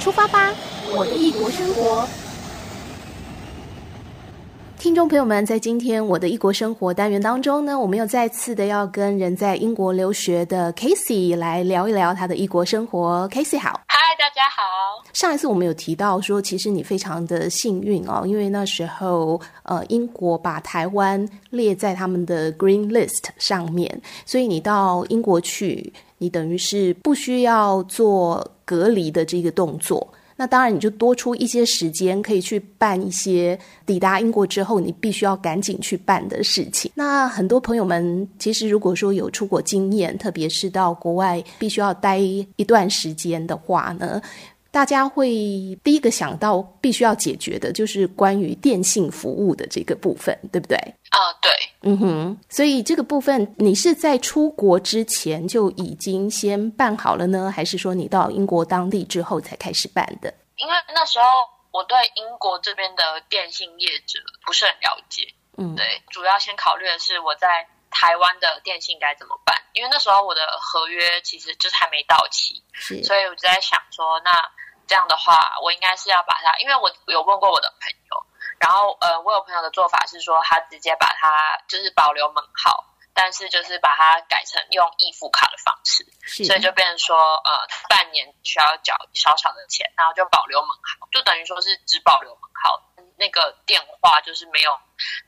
出发吧，我的异国生活。听众朋友们，在今天我的异国生活单元当中呢，我们又再次的要跟人在英国留学的 Casey 来聊一聊他的异国生活。Casey 好，嗨，大家好。上一次我们有提到说，其实你非常的幸运哦，因为那时候呃，英国把台湾列在他们的 Green List 上面，所以你到英国去，你等于是不需要做隔离的这个动作。那当然，你就多出一些时间，可以去办一些抵达英国之后你必须要赶紧去办的事情。那很多朋友们其实如果说有出国经验，特别是到国外必须要待一段时间的话呢，大家会第一个想到必须要解决的就是关于电信服务的这个部分，对不对？啊，对，嗯哼。所以这个部分你是在出国之前就已经先办好了呢，还是说你到英国当地之后才开始办的？因为那时候我对英国这边的电信业者不是很了解，嗯，对，主要先考虑的是我在台湾的电信该怎么办，因为那时候我的合约其实就是还没到期，是，所以我就在想说，那这样的话，我应该是要把它，因为我有问过我的朋友，然后呃，我有朋友的做法是说，他直接把它就是保留门号。但是就是把它改成用易付卡的方式，所以就变成说，呃，半年需要缴少少的钱，然后就保留门号，就等于说是只保留门号，那个电话就是没有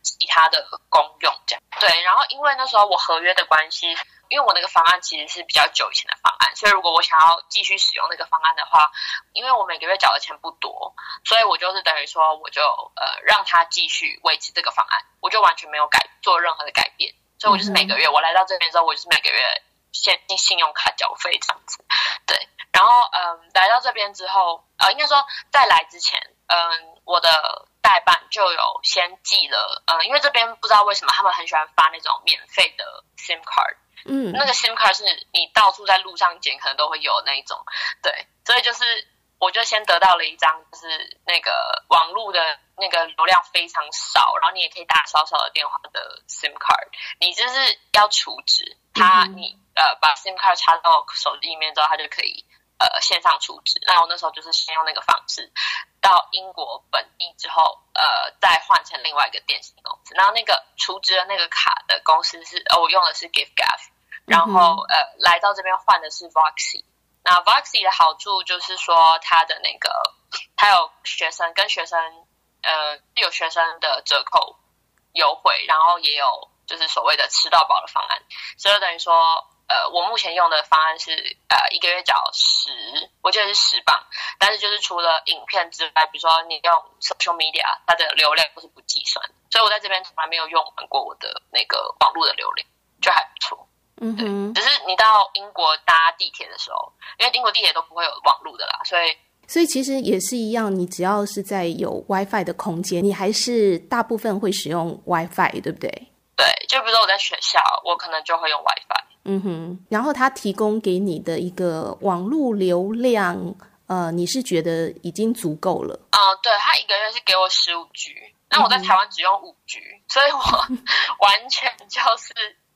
其他的功用这样。对，然后因为那时候我合约的关系，因为我那个方案其实是比较久以前的方案，所以如果我想要继续使用那个方案的话，因为我每个月缴的钱不多，所以我就是等于说我就呃让他继续维持这个方案，我就完全没有改做任何的改变。所以我就是每个月，我来到这边之后，我就是每个月现金信用卡缴费这样子，对。然后，嗯，来到这边之后，呃，应该说在来之前，嗯，我的代办就有先寄了，嗯，因为这边不知道为什么他们很喜欢发那种免费的 SIM card，嗯，那个 SIM card 是你到处在路上捡可能都会有那一种，对。所以就是。我就先得到了一张，就是那个网络的那个流量非常少，然后你也可以打少少的电话的 SIM card。你就是要储值，它你呃把 SIM card 插到手机里面之后，它就可以呃线上储值。那我那时候就是先用那个方式，到英国本地之后，呃再换成另外一个电信公司。然后那个储值的那个卡的公司是，呃我用的是 giffgaff，然后呃来到这边换的是 Voxy。那 Voxy 的好处就是说，它的那个，它有学生跟学生，呃，有学生的折扣优惠，然后也有就是所谓的吃到饱的方案，所以等于说，呃，我目前用的方案是，呃，一个月缴十，我记得是十磅，但是就是除了影片之外，比如说你用 social media，它的流量都是不计算，所以我在这边从来没有用完过我的那个网络的流量，就还不错。嗯哼，只是你到英国搭地铁的时候，因为英国地铁都不会有网络的啦，所以所以其实也是一样，你只要是在有 WiFi 的空间，你还是大部分会使用 WiFi，对不对？对，就比如说我在学校，我可能就会用 WiFi。嗯哼，然后他提供给你的一个网络流量，呃，你是觉得已经足够了？嗯，对，他一个月是给我十五 G，那我在台湾只用五 G，嗯，所以我 完全就是。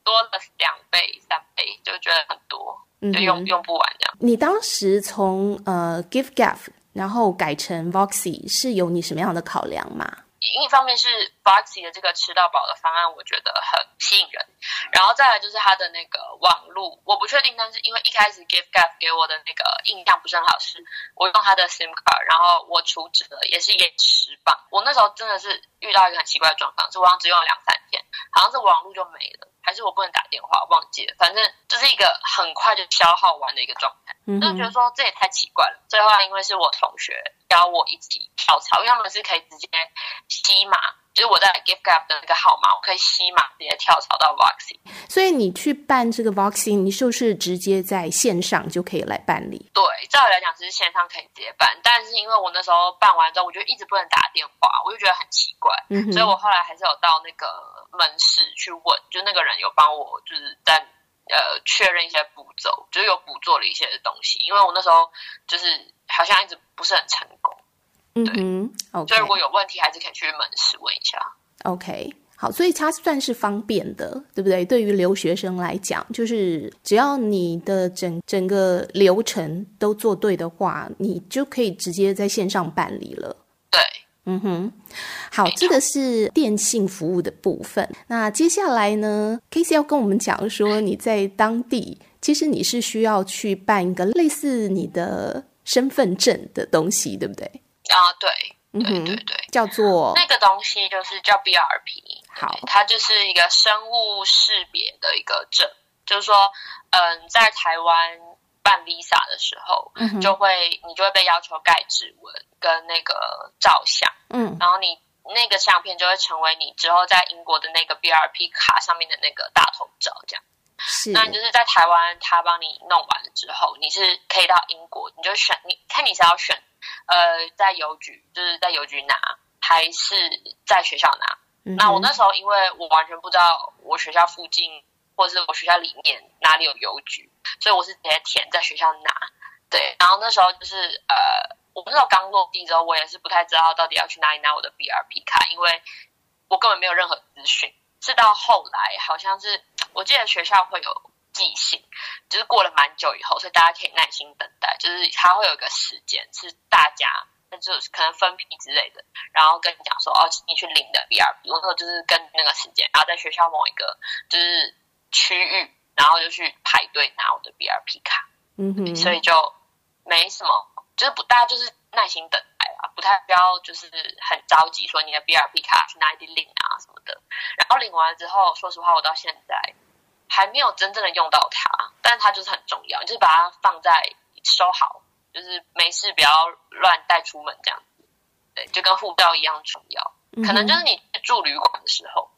多了两倍、三倍，就觉得很多，就用、嗯、用不完这样。你当时从呃 Give Gaff 然后改成 Voxy 是有你什么样的考量吗？一方面是 Voxy 的这个吃到饱的方案，我觉得很吸引人，然后再来就是它的那个网路，我不确定，但是因为一开始 Give Gaff 给我的那个印象不是很好，是我用它的 SIM 卡，然后我储值了也是延迟吧。我那时候真的是遇到一个很奇怪的状况，是我好像只用了两三天，好像是网络就没了。还是我不能打电话，忘记了。反正就是一个很快就消耗完的一个状态，嗯，就觉得说这也太奇怪了。最后因为是我同学邀我一起跳槽，因为他们是可以直接吸码。就是我在 giffgaff 的那个号码，我可以吸码直接跳槽到 Voxy。所以你去办这个 Voxy，你是不是直接在线上就可以来办理？对，照理来讲是线上可以直接办，但是因为我那时候办完之后，我就一直不能打电话，我就觉得很奇怪，嗯、所以我后来还是有到那个门市去问，就那个人有帮我就是在呃确认一些步骤，就是有补做了一些东西，因为我那时候就是好像一直不是很成功。嗯哼，OK，所以如果有问题，还是可以去门市问一下。OK，好，所以它算是方便的，对不对？对于留学生来讲，就是只要你的整整个流程都做对的话，你就可以直接在线上办理了。对，嗯哼。好，这个是电信服务的部分。那接下来呢，Casey 要跟我们讲说，你在当地其实你是需要去办一个类似你的身份证的东西，对不对？啊，对。对对对，叫做那个东西就是叫 BRP，好，它就是一个生物识别的一个证，就是说，嗯，在台湾办 Visa 的时候，嗯，就会你就会被要求盖指纹跟那个照相，嗯，然后你那个相片就会成为你之后在英国的那个 BRP 卡上面的那个大头照，这样。是，那你就是在台湾，他帮你弄完了之后，你是可以到英国，你就选，你看你是要选。呃，在邮局就是在邮局拿，还是在学校拿？嗯、那我那时候因为我完全不知道我学校附近或者是我学校里面哪里有邮局，所以我是直接填在学校拿。对，然后那时候就是呃，我那时候刚落地之后，我也是不太知道到底要去哪里拿我的 BRP 卡，因为我根本没有任何资讯。是到后来，好像是我记得学校会有。寄信就是过了蛮久以后，所以大家可以耐心等待。就是他会有一个时间，是大家那就是可能分批之类的，然后跟你讲说哦，你去领的 BRP。我那时候就是跟那个时间，然后在学校某一个就是区域，然后就去排队拿我的 BRP 卡。嗯哼，所以就没什么，就是不大家就是耐心等待啊，不太需要就是很着急说你的 BRP 卡去哪里领啊什么的。然后领完之后，说实话，我到现在。还没有真正的用到它，但它就是很重要，就是把它放在收好，就是没事不要乱带出门这样子，对，就跟护照一样重要。可能就是你住旅馆的时候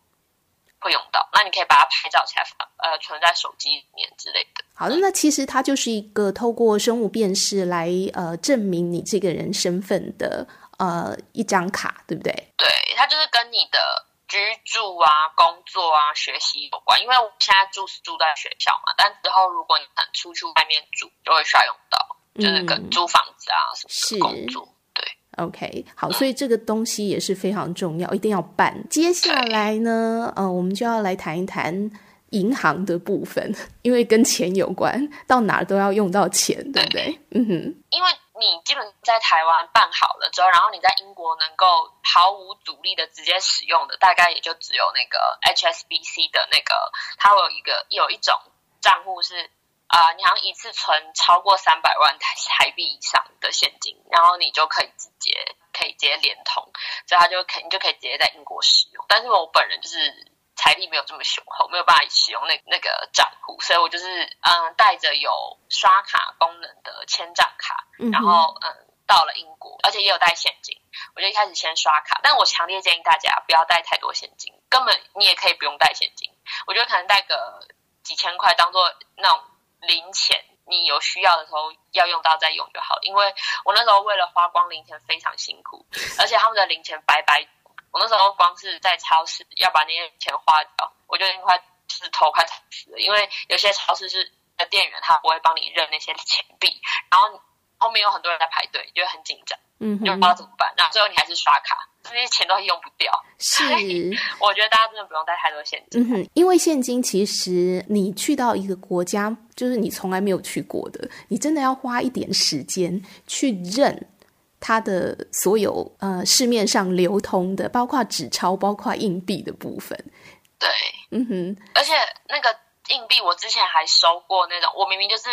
会用到，那你可以把它拍照起来，呃，存在手机里面之类的。好的，那其实它就是一个透过生物辨识来呃证明你这个人身份的呃一张卡，对不对？对，它就是跟你的。居住啊，工作啊，学习有关，因为我现在住是住在学校嘛，但之后如果你想出去外面住，就会需要用到，嗯、就是跟租房子啊什么的工作。对，OK，好，所以这个东西也是非常重要，一定要办。接下来呢，呃，我们就要来谈一谈银行的部分，因为跟钱有关，到哪儿都要用到钱，对不对？对嗯哼，因为。你基本在台湾办好了之后，然后你在英国能够毫无阻力的直接使用的，大概也就只有那个 HSBC 的那个，它有一个有一种账户是啊、呃，你好像一次存超过三百万台 台币以上的现金，然后你就可以直接可以直接连通，所以它就可以你就可以直接在英国使用。但是我本人就是。财力没有这么雄厚，没有办法使用那那个账户，所以我就是嗯带着有刷卡功能的千账卡，然后嗯到了英国，而且也有带现金，我就一开始先刷卡，但我强烈建议大家不要带太多现金，根本你也可以不用带现金，我觉得可能带个几千块当做那种零钱，你有需要的时候要用到再用就好，因为我那时候为了花光零钱非常辛苦，而且他们的零钱白白。我那时候光是在超市要把那些钱花掉，我就已经快是头快疼死了。因为有些超市是的店员他不会帮你认那些钱币，然后后面有很多人在排队，就会很紧张，嗯，就不知道怎么办。那最后你还是刷卡，这些钱都用不掉。是，我觉得大家真的不用带太多现金。嗯哼，因为现金其实你去到一个国家，就是你从来没有去过的，你真的要花一点时间去认。它的所有呃市面上流通的，包括纸钞、包括硬币的部分，对，嗯哼，而且那个硬币，我之前还收过那种，我明明就是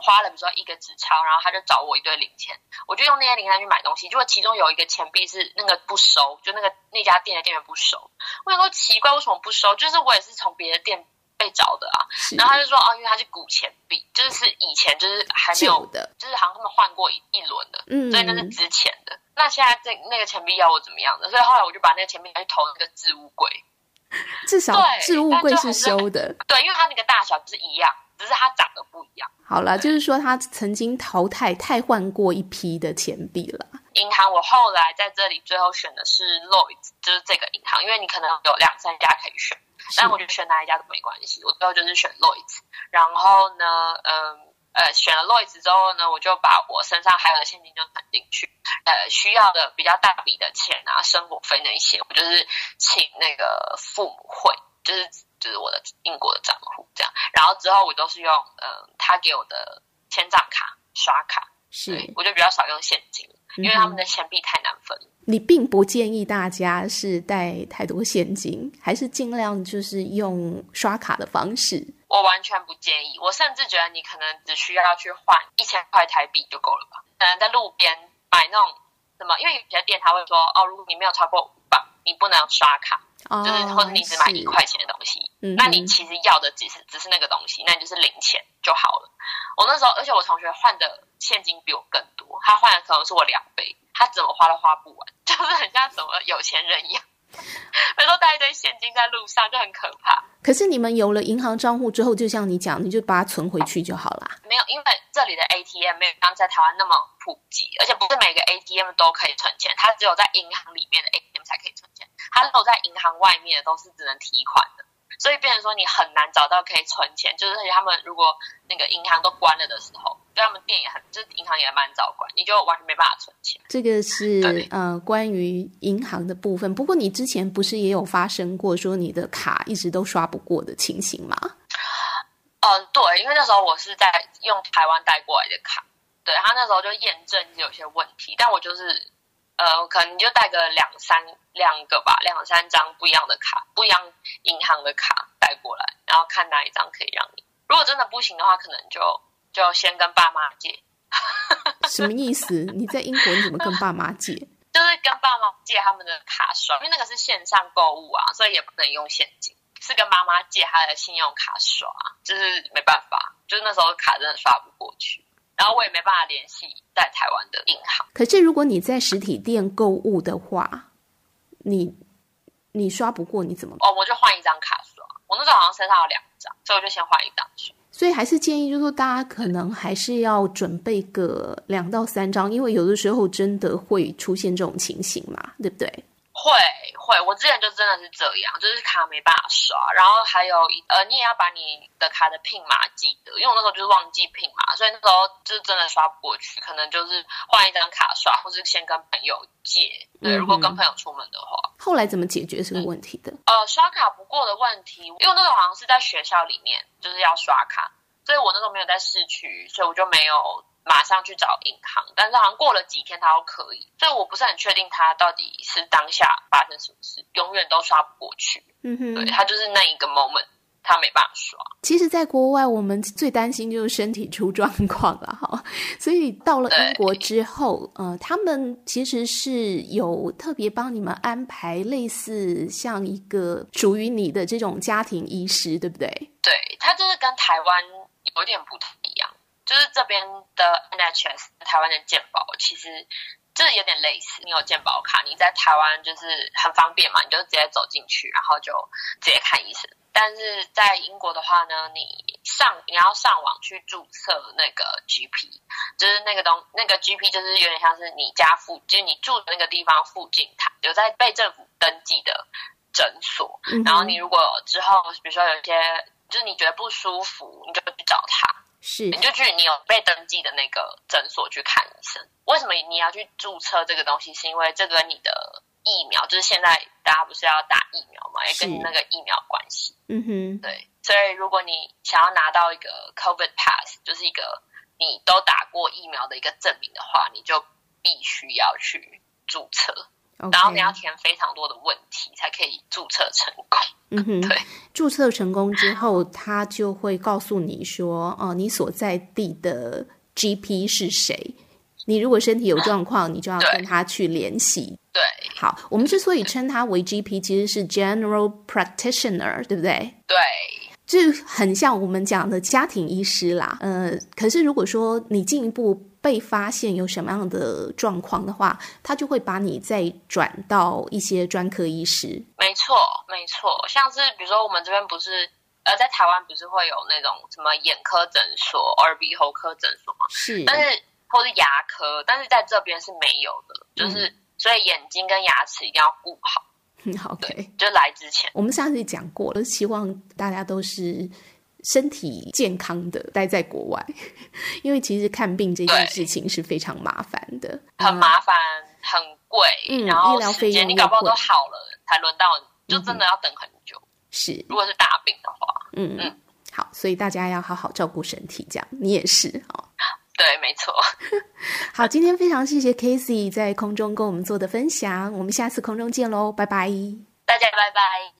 花了比如说一个纸钞，然后他就找我一堆零钱，我就用那些零钱去买东西，结果其中有一个钱币是那个不收，就那个那家店的店员不收，我想说奇怪，为什么不收？就是我也是从别的店。被找的啊，然后他就说哦，因为它是古钱币，就是是以前就是还没有的，就是好像他们换过一一轮的，嗯，所以那是值钱的。那现在这那个钱币要我怎么样的？所以后来我就把那个钱币拿去投那个置物柜，至少置物柜是收的，对，因为它那个大小是一样，只是它长得不。好了，就是说他曾经淘汰、汰换过一批的钱币了。银行我后来在这里最后选的是 Lloyds，就是这个银行，因为你可能有两三家可以选。但我觉得选哪一家都没关系，我最后就是选 Lloyds。然后呢，嗯，呃选了 Lloyds 之后呢，我就把我身上还有的现金就存进去，呃需要的比较大笔的钱啊，生活费那些，我就是请那个父母汇，就是就是我的英国的账户这样，然后之后我都是用呃他给我的千账卡刷卡，是，我就比较少用现金，因为他们的钱币太难分。你并不建议大家是带太多现金，还是尽量就是用刷卡的方式？我完全不建议，我甚至觉得你可能只需要去换一千块台币就够了吧？可能在路边买那种什么，因为有些店他会说哦，如果你没有超过五磅，你不能刷卡，哦、就是或者你只买一块钱的东西，那你其实要的只是只是那个东西，那你就是零钱就好了。我那时候，而且我同学换的现金比我更多，他换的可能是我两倍。他怎么花都花不完，就是很像什么有钱人一样，每次带一堆现金在路上就很可怕。可是你们有了银行账户之后，就像你讲，你就把它存回去就好啦。没有，因为这里的 ATM 没有刚在台湾那么普及，而且不是每个 ATM 都可以存钱，它只有在银行里面的 ATM 才可以存钱，它都在银行外面的都是只能提款的。所以变成说你很难找到可以存钱，就是而且他们如果那个银行都关了的时候，对他们店也很，就是银行也蛮早关，你就完全没办法存钱。这个是呃关于银行的部分。不过你之前不是也有发生过说你的卡一直都刷不过的情形吗？嗯、呃，对，因为那时候我是在用台湾带过来的卡，对，他那时候就验证有些问题，但我就是。呃，可能就带个两三两个吧，两三张不一样的卡，不一样银行的卡带过来，然后看哪一张可以让你。如果真的不行的话，可能就就先跟爸妈借。什么意思？你在英国你怎么跟爸妈借？就是跟爸妈借他们的卡刷，因为那个是线上购物啊，所以也不能用现金，是跟妈妈借他的信用卡刷，就是没办法，就是那时候卡真的刷不过去。然后我也没办法联系在台湾的银行。可是如果你在实体店购物的话，你你刷不过你怎么？哦，我就换一张卡刷。我那时候好像身上有两张，所以我就先换一张刷。所以还是建议，就是说大家可能还是要准备个两到三张，因为有的时候真的会出现这种情形嘛，对不对？会会，我之前就真的是这样，就是卡没办法刷，然后还有呃，你也要把你的卡的 PIN 码记得，因为我那时候就是忘记 PIN 码，所以那时候就是真的刷不过去，可能就是换一张卡刷，或是先跟朋友借。对，如果跟朋友出门的话，嗯、后来怎么解决这个问题的？呃，刷卡不过的问题，因为那时候好像是在学校里面就是要刷卡，所以我那时候没有在市区，所以我就没有。马上去找银行，但是好像过了几天他都可以，所以我不是很确定他到底是当下发生什么事，永远都刷不过去。嗯哼，对，他就是那一个 moment，他没办法刷。其实，在国外我们最担心就是身体出状况了哈，所以到了英国之后，呃，他们其实是有特别帮你们安排类似像一个属于你的这种家庭医师，对不对？对，他就是跟台湾有点不太一样。就是这边的 NHS 台湾的健保，其实就是有点类似。你有健保卡，你在台湾就是很方便嘛，你就直接走进去，然后就直接看医生。但是在英国的话呢，你上你要上网去注册那个 GP，就是那个东那个 GP 就是有点像是你家附，就是你住的那个地方附近，它有在被政府登记的诊所。然后你如果之后比如说有一些就是你觉得不舒服，你就去找他。是，你就去你有被登记的那个诊所去看医生。为什么你要去注册这个东西？是因为这个你的疫苗，就是现在大家不是要打疫苗嘛，也跟你那个疫苗关系。嗯哼，对。所以如果你想要拿到一个 COVID Pass，就是一个你都打过疫苗的一个证明的话，你就必须要去注册。然后你要填非常多的问题才可以注册成功。嗯哼，对，注册成功之后，他就会告诉你说，哦，你所在地的 GP 是谁？你如果身体有状况，你就要跟他去联系。对，好，我们之所以称他为 GP，其实是 General Practitioner，对不对？对。就很像我们讲的家庭医师啦，呃，可是如果说你进一步被发现有什么样的状况的话，他就会把你再转到一些专科医师。没错，没错，像是比如说我们这边不是，呃，在台湾不是会有那种什么眼科诊所、耳鼻喉科诊所嘛？是，但是或是牙科，但是在这边是没有的，就是、嗯、所以眼睛跟牙齿一定要顾好。嗯，OK，就来之前，我们上次讲过了，希望大家都是身体健康的待在国外，因为其实看病这件事情是非常麻烦的，很麻烦，很贵，嗯，然后医疗费用你搞不好都好了才轮到你，就真的要等很久。嗯、是，如果是大病的话，嗯嗯，好，所以大家要好好照顾身体，这样你也是哦。对，没错。好，今天非常谢谢 Casey 在空中跟我们做的分享，我们下次空中见喽，拜拜。大家拜拜。